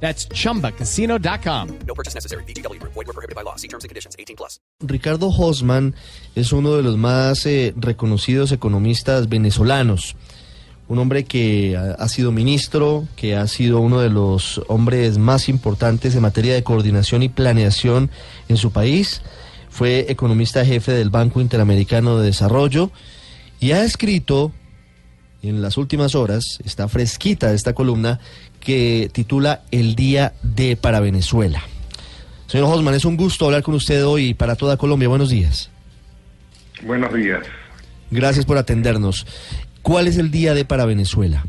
That's chumbacasino.com. No purchase necessary. BGW. Void were prohibited by law. See terms and conditions. 18 plus. Ricardo Hosman es uno de los más eh, reconocidos economistas venezolanos. Un hombre que ha, ha sido ministro, que ha sido uno de los hombres más importantes en materia de coordinación y planeación en su país. Fue economista jefe del Banco Interamericano de Desarrollo y ha escrito en las últimas horas, está fresquita esta columna, que titula El Día de para Venezuela. Señor Hosman, es un gusto hablar con usted hoy para toda Colombia. Buenos días. Buenos días. Gracias por atendernos. ¿Cuál es el día de para Venezuela?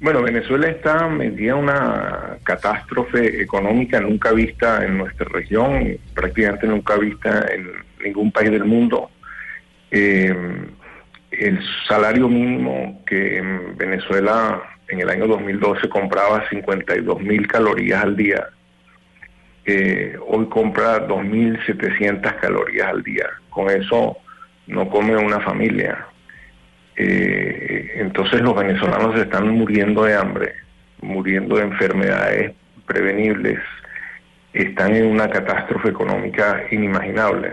Bueno, Venezuela está metida en una catástrofe económica nunca vista en nuestra región, prácticamente nunca vista en ningún país del mundo. Eh, el salario mínimo que en Venezuela en el año 2012 compraba 52 mil calorías al día, eh, hoy compra 2.700 calorías al día. Con eso no come una familia. Eh, entonces los venezolanos están muriendo de hambre, muriendo de enfermedades prevenibles, están en una catástrofe económica inimaginable.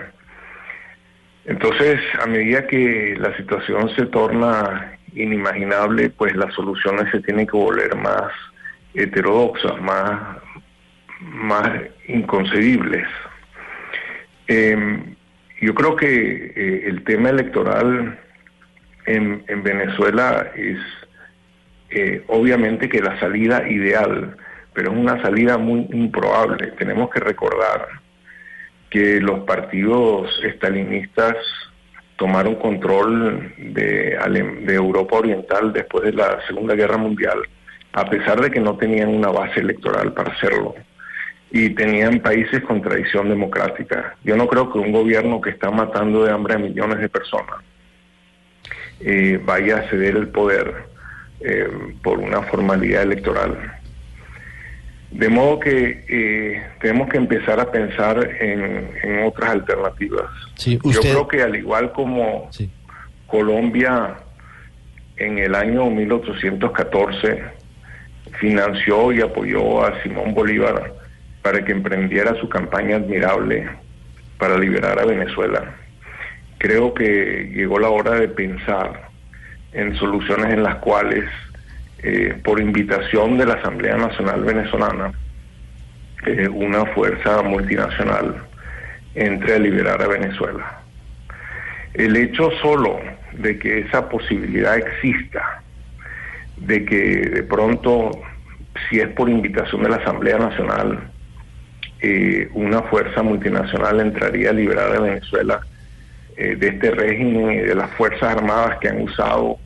Entonces, a medida que la situación se torna inimaginable, pues las soluciones se tienen que volver más heterodoxas, más, más inconcebibles. Eh, yo creo que eh, el tema electoral en, en Venezuela es eh, obviamente que la salida ideal, pero es una salida muy improbable. Tenemos que recordar que los partidos estalinistas tomaron control de, de, Europa Oriental después de la Segunda Guerra Mundial, a pesar de que no tenían una base electoral para hacerlo y tenían países con tradición democrática. Yo no creo que un gobierno que está matando de hambre a millones de personas eh, vaya a ceder el poder eh, por una formalidad electoral. De modo que eh, tenemos que empezar a pensar en, en otras alternativas. Sí, Yo creo que al igual como Sí. Colombia en el año 1814 financió y apoyó a Simón Bolívar para que emprendiera su campaña admirable para liberar a Venezuela. Creo que llegó la hora de pensar en soluciones en las cuales, eh, por invitación de la Asamblea Nacional Venezolana, eh, una fuerza multinacional entre a liberar a Venezuela. El hecho solo de que esa posibilidad exista, de que de pronto, si es por invitación de la Asamblea Nacional, eh, una fuerza multinacional entraría a liberar a Venezuela de este régimen de las Fuerzas Armadas que han usado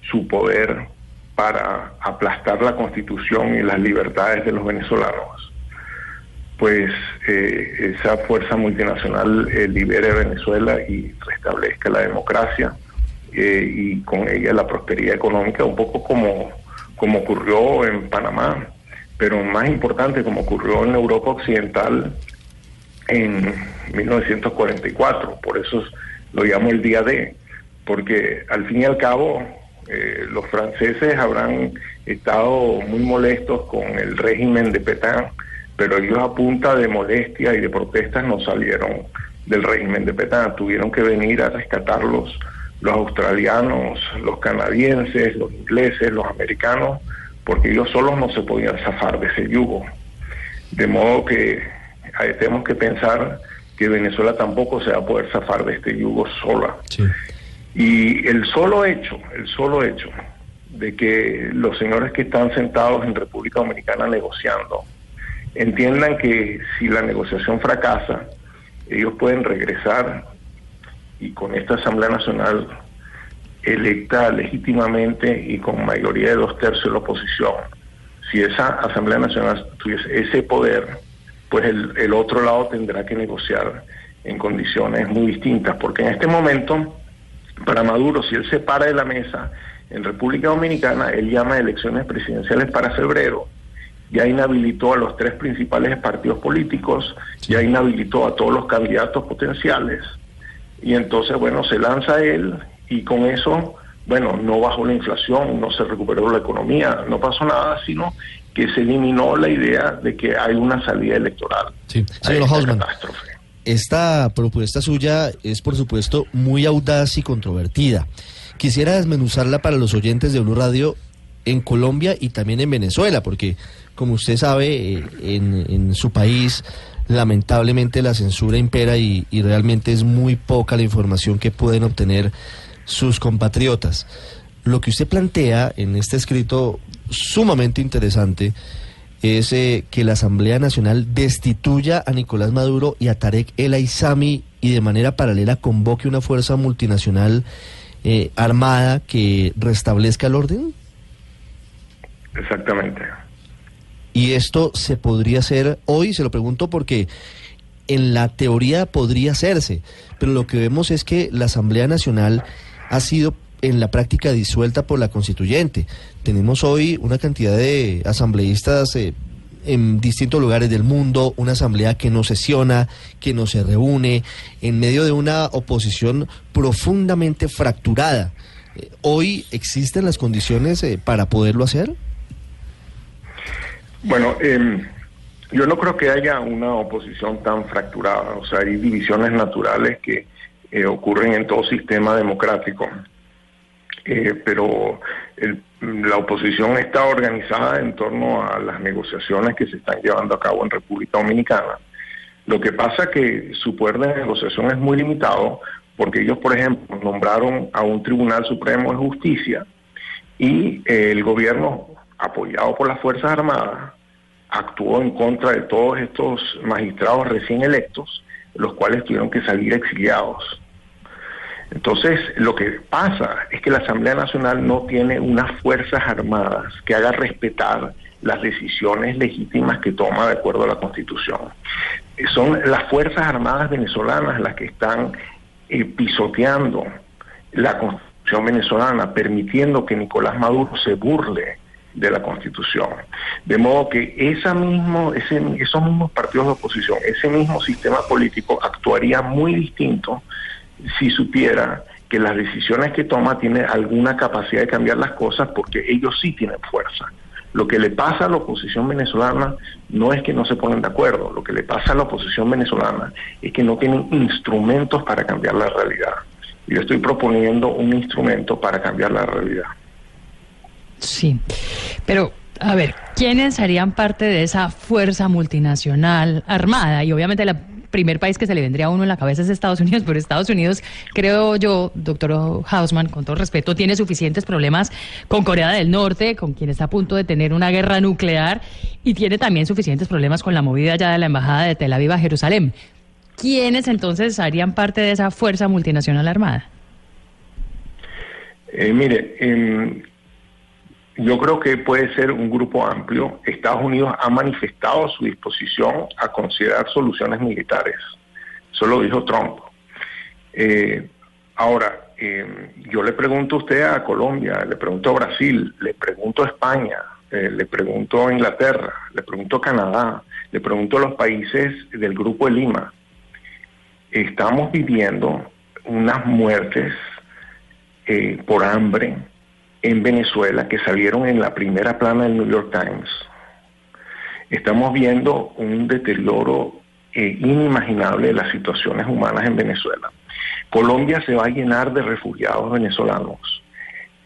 su poder para aplastar la constitución y las libertades de los venezolanos, pues eh, esa fuerza multinacional eh, libere Venezuela y restablezca la democracia eh, y con ella la prosperidad económica, un poco como, como ocurrió en Panamá, pero más importante como ocurrió en Europa Occidental en 1944, por eso lo llamo el día D, porque al fin y al cabo eh, los franceses habrán estado muy molestos con el régimen de Petain, pero ellos a punta de molestia y de protestas no salieron del régimen de Petain, tuvieron que venir a rescatarlos los australianos, los canadienses, los ingleses, los americanos, porque ellos solos no se podían zafar de ese yugo. De modo que eh, tenemos que pensar que Venezuela tampoco se va a poder zafar de este yugo sola. Sí. Y el solo hecho, el solo hecho de que los señores que están sentados en República Dominicana negociando entiendan que si la negociación fracasa, ellos pueden regresar y con esta Asamblea Nacional electa legítimamente y con mayoría de dos tercios de la oposición, si esa Asamblea Nacional tuviese ese poder pues el, el otro lado tendrá que negociar en condiciones muy distintas, porque en este momento, para Maduro, si él se para de la mesa en República Dominicana, él llama a elecciones presidenciales para febrero, ya inhabilitó a los tres principales partidos políticos, ya inhabilitó a todos los candidatos potenciales, y entonces, bueno, se lanza él y con eso, bueno, no bajó la inflación, no se recuperó la economía, no pasó nada, sino que se eliminó la idea de que hay una salida electoral. Sí, señor Hausman. catástrofe. Esta propuesta suya es, por supuesto, muy audaz y controvertida. Quisiera desmenuzarla para los oyentes de Blue Radio en Colombia y también en Venezuela, porque, como usted sabe, eh, en, su país lamentablemente la censura impera y, y realmente es muy poca la información que pueden obtener sus compatriotas. Lo que usted plantea en este escrito sumamente interesante es eh, que la Asamblea Nacional destituya a Nicolás Maduro y a Tarek El Aizami y de manera paralela convoque una fuerza multinacional eh, armada que restablezca el orden. Exactamente. Y esto se podría hacer hoy, se lo pregunto porque en la teoría podría hacerse, pero lo que vemos es que la Asamblea Nacional ha sido en la práctica disuelta por la constituyente. Tenemos hoy una cantidad de asambleístas eh, en distintos lugares del mundo, una asamblea que no sesiona, que no se reúne, en medio de una oposición profundamente fracturada. Eh, ¿Hoy existen las condiciones eh, para poderlo hacer? Bueno, eh, yo no creo que haya una oposición tan fracturada, o sea, hay divisiones naturales que eh, ocurren en todo sistema democrático, Eh, pero el- la oposición está organizada en torno a las negociaciones que se están llevando a cabo en República Dominicana. Lo que pasa que su poder de negociación es muy limitado porque ellos, por ejemplo, nombraron a un Tribunal Supremo de Justicia y eh, el gobierno, apoyado por las Fuerzas Armadas, actuó en contra de todos estos magistrados recién electos, los cuales tuvieron que salir exiliados. Entonces, lo que pasa es que la Asamblea Nacional no tiene unas fuerzas armadas que haga respetar las decisiones legítimas que toma de acuerdo a la Constitución. Son las Fuerzas Armadas venezolanas las que están eh, pisoteando la Constitución venezolana, permitiendo que Nicolás Maduro se burle de la Constitución. De modo que esa mismo, ese, esos mismos partidos de oposición, ese mismo sistema político actuaría muy distinto si supiera que las decisiones que toma tiene alguna capacidad de cambiar las cosas porque ellos sí tienen fuerza. Lo que le pasa a la oposición venezolana no es que no se ponen de acuerdo, lo que le pasa a la oposición venezolana es que no tienen instrumentos para cambiar la realidad. Yo estoy proponiendo un instrumento para cambiar la realidad. Sí, pero a ver, ¿quiénes harían parte de esa fuerza multinacional armada? Y obviamente el primer país que se le vendría a uno en la cabeza es Estados Unidos, pero Estados Unidos, creo yo, doctor Hausman, con todo respeto, tiene suficientes problemas con Corea del Norte, con quien está a punto de tener una guerra nuclear, y tiene también suficientes problemas con la movida ya de la Embajada de Tel Aviv a Jerusalén. ¿Quiénes entonces harían parte de esa fuerza multinacional armada? Eh, mire, em, yo creo que puede ser un grupo amplio. Estados Unidos ha manifestado su disposición a considerar soluciones militares. Eso lo dijo Trump. Eh, ahora, eh, yo le pregunto a usted a Colombia, le pregunto a Brasil, le pregunto a España, eh, le pregunto a Inglaterra, le pregunto a Canadá, le pregunto a los países del Grupo de Lima. Estamos viviendo unas muertes eh, por hambre en Venezuela que salieron en la primera plana del New York Times. Estamos viendo un deterioro eh, inimaginable de las situaciones humanas en Venezuela. Colombia se va a llenar de refugiados venezolanos.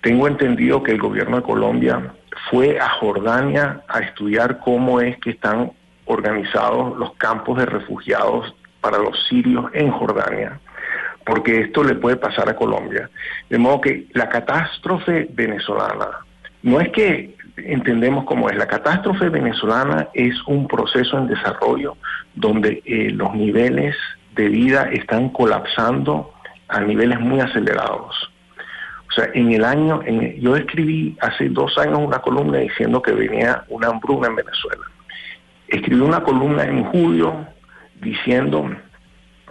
Tengo entendido que el gobierno de Colombia fue a Jordania a estudiar cómo es que están organizados los campos de refugiados para los sirios en Jordania porque esto le puede pasar a Colombia. De modo que la catástrofe venezolana, no es que entendemos cómo es, la catástrofe venezolana es un proceso en desarrollo donde eh, los niveles de vida están colapsando a niveles muy acelerados. O sea, en el año, yo escribí hace dos años una columna diciendo que venía una hambruna en Venezuela. escribió una columna en julio diciendo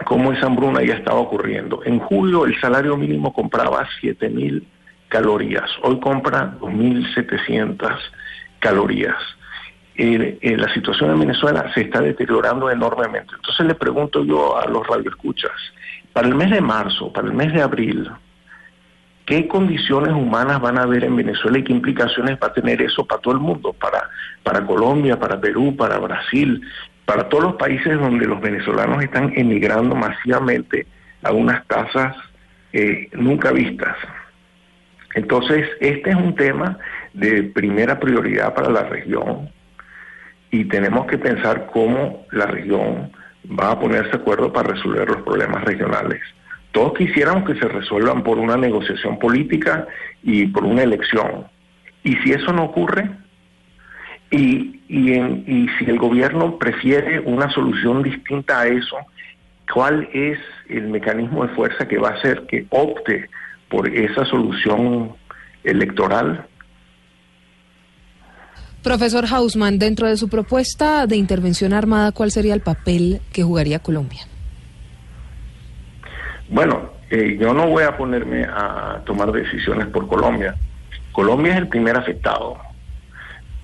cómo esa hambruna ya estaba ocurriendo. En julio el salario mínimo compraba 7 mil calorías, hoy compra 2.700 calorías. Eh, eh, la situación en Venezuela se está deteriorando enormemente. Entonces le pregunto yo a los radioescuchas, para el mes de marzo, para el mes de abril, ¿qué condiciones humanas van a haber en Venezuela y qué implicaciones va a tener eso para todo el mundo? Para, para Colombia, para Perú, para Brasil, para todos los países donde los venezolanos están emigrando masivamente a unas tasas eh, nunca vistas. Entonces, este es un tema de primera prioridad para la región y tenemos que pensar cómo la región va a ponerse de acuerdo para resolver los problemas regionales. Todos quisiéramos que se resuelvan por una negociación política y por una elección. Y si eso no ocurre, y, y, y si el gobierno prefiere una solución distinta a eso, ¿cuál es el mecanismo de fuerza que va a hacer que opte por esa solución electoral? Profesor Hausman, dentro de su propuesta de intervención armada, ¿cuál sería el papel que jugaría Colombia? Bueno, eh, yo no voy a ponerme a tomar decisiones por Colombia. Colombia es el primer afectado.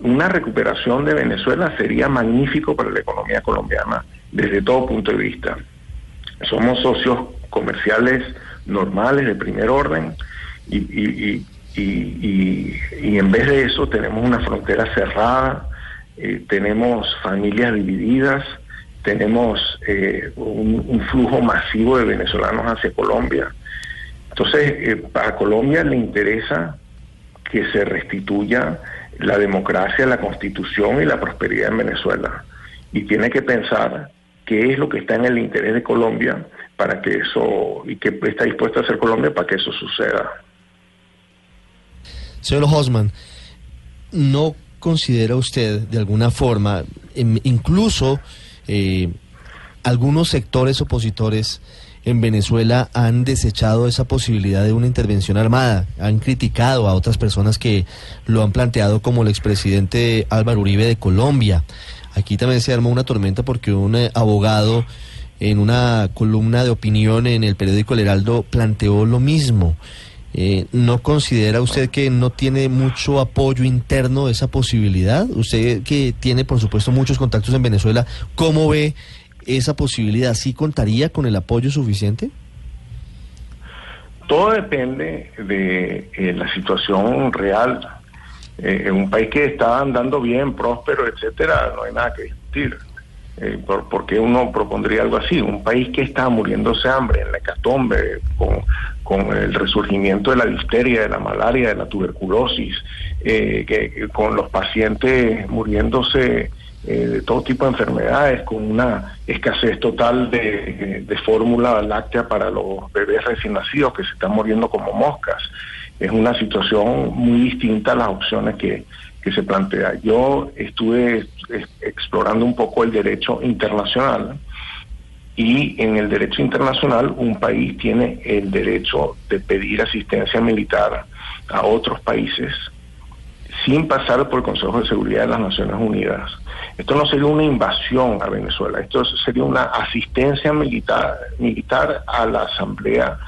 Una recuperación de Venezuela sería magnífico para la economía colombiana desde todo punto de vista. Somos socios comerciales normales de primer orden y, en vez de eso tenemos una frontera cerrada, eh, tenemos familias divididas, tenemos eh, un, flujo masivo de venezolanos hacia Colombia. Entonces, eh, para Colombia le interesa que se restituya la democracia, la constitución y la prosperidad en Venezuela. Y tiene que pensar qué es lo que está en el interés de Colombia para que eso, y qué está dispuesta a hacer Colombia para que eso suceda. Señor Hosman, ¿no considera usted de alguna forma, incluso eh, algunos sectores opositores en Venezuela han desechado esa posibilidad de una intervención armada, han criticado a otras personas que lo han planteado como el expresidente Álvaro Uribe de Colombia. Aquí también se armó una tormenta porque un eh, abogado en una columna de opinión en el periódico El Heraldo planteó lo mismo. Eh, ¿No considera usted que no tiene mucho apoyo interno esa posibilidad? Usted que tiene, por supuesto, muchos contactos en Venezuela, ¿cómo ve esa posibilidad? ¿Sí contaría con el apoyo suficiente? Todo depende de eh, la situación real. Eh, en un país que está andando bien, próspero, etcétera, no hay nada que discutir. Eh, por, ¿Por qué uno propondría algo así? Un país que está muriéndose hambre, en la hecatombe, con, con el resurgimiento de la difteria, de la malaria, de la tuberculosis, eh, que, con los pacientes muriéndose eh, de todo tipo de enfermedades, con una escasez total de, de fórmula láctea para los bebés recién nacidos que se están muriendo como moscas. Es una situación muy distinta a las opciones que, que se plantea. Yo estuve explorando un poco el derecho internacional y en el derecho internacional un país tiene el derecho de pedir asistencia militar a otros países sin pasar por el Consejo de Seguridad de las Naciones Unidas. Esto no sería una invasión a Venezuela, esto sería una asistencia militar, militar a la Asamblea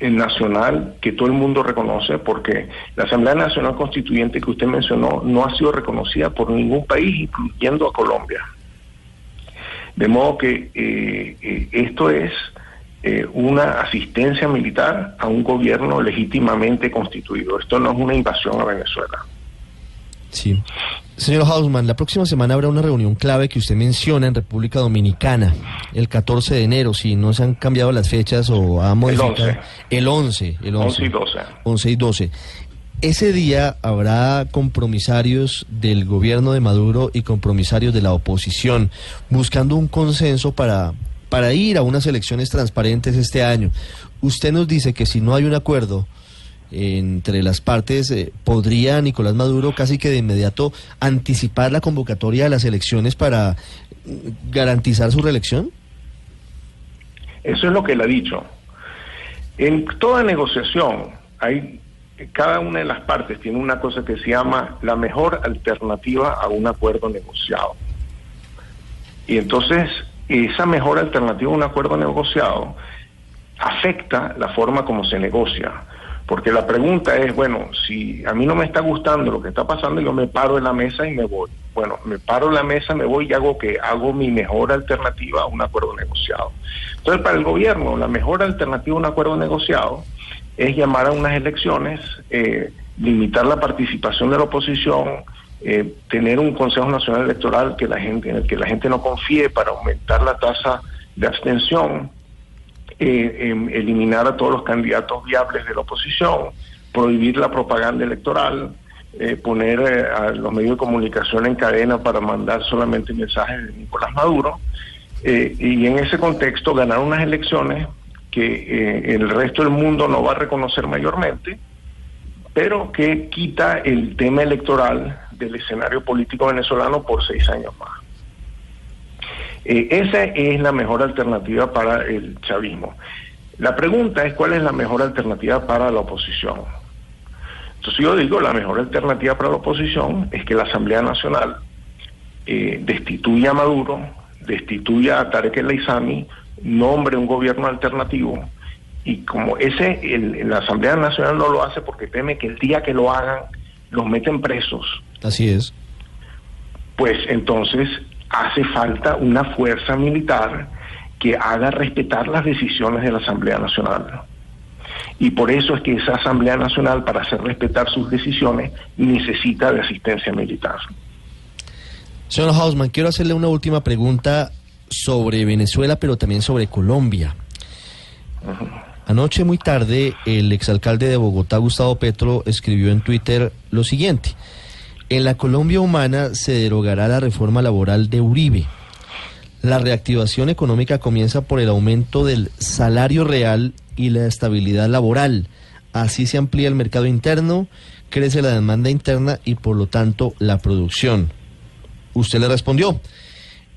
nacional que todo el mundo reconoce porque la Asamblea Nacional Constituyente que usted mencionó no ha sido reconocida por ningún país, incluyendo a Colombia. De modo que eh, eh, esto es eh, una asistencia militar a un gobierno legítimamente constituido. Esto no es una invasión a Venezuela. Sí. Señor Hausman, la próxima semana habrá una reunión clave que usted menciona en República Dominicana, el 14 de enero, si no se han cambiado las fechas o ha modificado. El 11. El 11, el 11. 11 y 12. 11 y 12. Ese día habrá compromisarios del gobierno de Maduro y compromisarios de la oposición buscando un consenso para, para ir a unas elecciones transparentes este año. Usted nos dice que si no hay un acuerdo entre las partes, eh, ¿podría Nicolás Maduro casi que de inmediato anticipar la convocatoria de las elecciones para mm, garantizar su reelección? Eso es lo que él ha dicho. En toda negociación hay cada una de las partes tiene una cosa que se llama la mejor alternativa a un acuerdo negociado. Y entonces esa mejor alternativa a un acuerdo negociado afecta la forma como se negocia. Porque la pregunta es, bueno, si a mí no me está gustando lo que está pasando, yo me paro de la mesa y me voy. Bueno, me paro de la mesa, me voy y hago que hago mi mejor alternativa a un acuerdo negociado. Entonces, para el gobierno, la mejor alternativa a un acuerdo negociado es llamar a unas elecciones, eh, limitar la participación de la oposición, eh, tener un Consejo Nacional Electoral que la gente, en el que la gente no confíe para aumentar la tasa de abstención, eh, em, eliminar a todos los candidatos viables de la oposición, prohibir la propaganda electoral, eh, poner eh, a los medios de comunicación en cadena para mandar solamente mensajes de Nicolás Maduro, eh, y en ese contexto ganar unas elecciones que el resto del mundo no va a reconocer mayormente, pero que quita el tema electoral del escenario político venezolano por seis años más. Eh, esa es la mejor alternativa para el chavismo. La pregunta es cuál es la mejor alternativa para la oposición. Entonces yo digo, la mejor alternativa para la oposición es que la Asamblea Nacional eh, destituya a Maduro, destituya a Tarek El Aizami, nombre un gobierno alternativo y como ese el- la Asamblea Nacional no lo hace porque teme que el día que lo hagan los meten presos, Así es. pues entonces hace falta una fuerza militar que haga respetar las decisiones de la Asamblea Nacional. Y por eso es que esa Asamblea Nacional, para hacer respetar sus decisiones, necesita de asistencia militar. Señor Hausman, quiero hacerle una última pregunta sobre Venezuela, pero también sobre Colombia. Anoche muy tarde, el exalcalde de Bogotá, Gustavo Petro, escribió en Twitter lo siguiente. En la Colombia humana se derogará la reforma laboral de Uribe. La reactivación económica comienza por el aumento del salario real y la estabilidad laboral. Así se amplía el mercado interno, crece la demanda interna y por lo tanto la producción. Usted le respondió.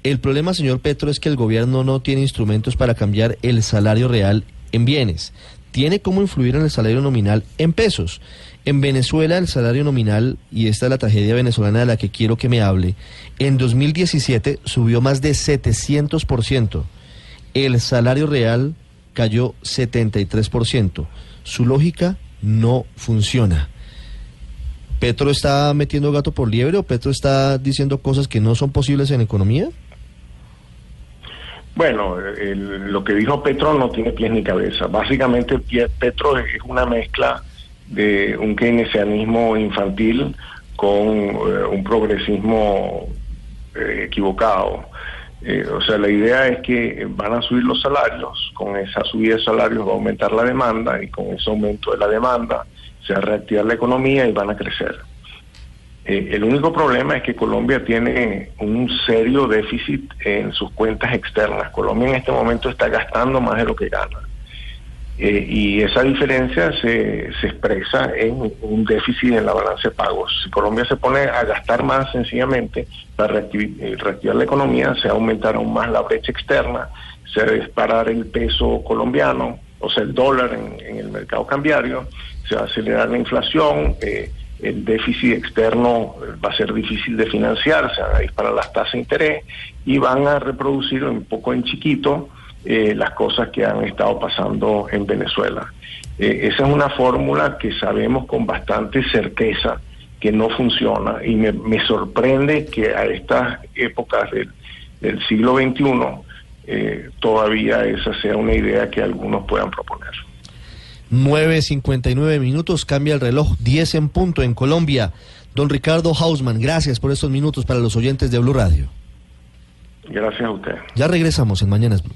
El problema, señor Petro, es que el gobierno no tiene instrumentos para cambiar el salario real en bienes. Tiene cómo influir en el salario nominal en pesos. En Venezuela el salario nominal, y esta es la tragedia venezolana de la que quiero que me hable, en 2017 subió más de 700%. El salario real cayó 73%. Su lógica no funciona. ¿Petro está metiendo gato por liebre o Petro está diciendo cosas que no son posibles en economía? Bueno, el- lo que dijo Petro no tiene pies ni cabeza. Básicamente Petro es una mezcla de un keynesianismo infantil con eh, un progresismo eh, equivocado. Eh, o sea, la idea es que van a subir los salarios, con esa subida de salarios va a aumentar la demanda y con ese aumento de la demanda se va a reactivar la economía y van a crecer. El único problema es que Colombia tiene un serio déficit en sus cuentas externas. Colombia en este momento está gastando más de lo que gana. Eh, y esa diferencia se, se expresa en un déficit en la balanza de pagos. Si Colombia se pone a gastar más sencillamente para eh, reactivar la economía, se va a aumentar aún más la brecha externa, se va a disparar el peso colombiano, o sea, el dólar en, el mercado cambiario, se va a acelerar la inflación, eh, el déficit externo va a ser difícil de financiar, se van a disparar las tasas de interés y van a reproducir un poco en chiquito eh, las cosas que han estado pasando en Venezuela. Eh, esa es una fórmula que sabemos con bastante certeza que no funciona y me, me sorprende que a estas épocas del, del siglo XXI eh, todavía esa sea una idea que algunos puedan proponer. 9.59 minutos, cambia el reloj, 10 en punto en Colombia. Don Ricardo Hausman, gracias por estos minutos para los oyentes de Blue Radio. Gracias a usted. Ya regresamos en Mañanas Blue.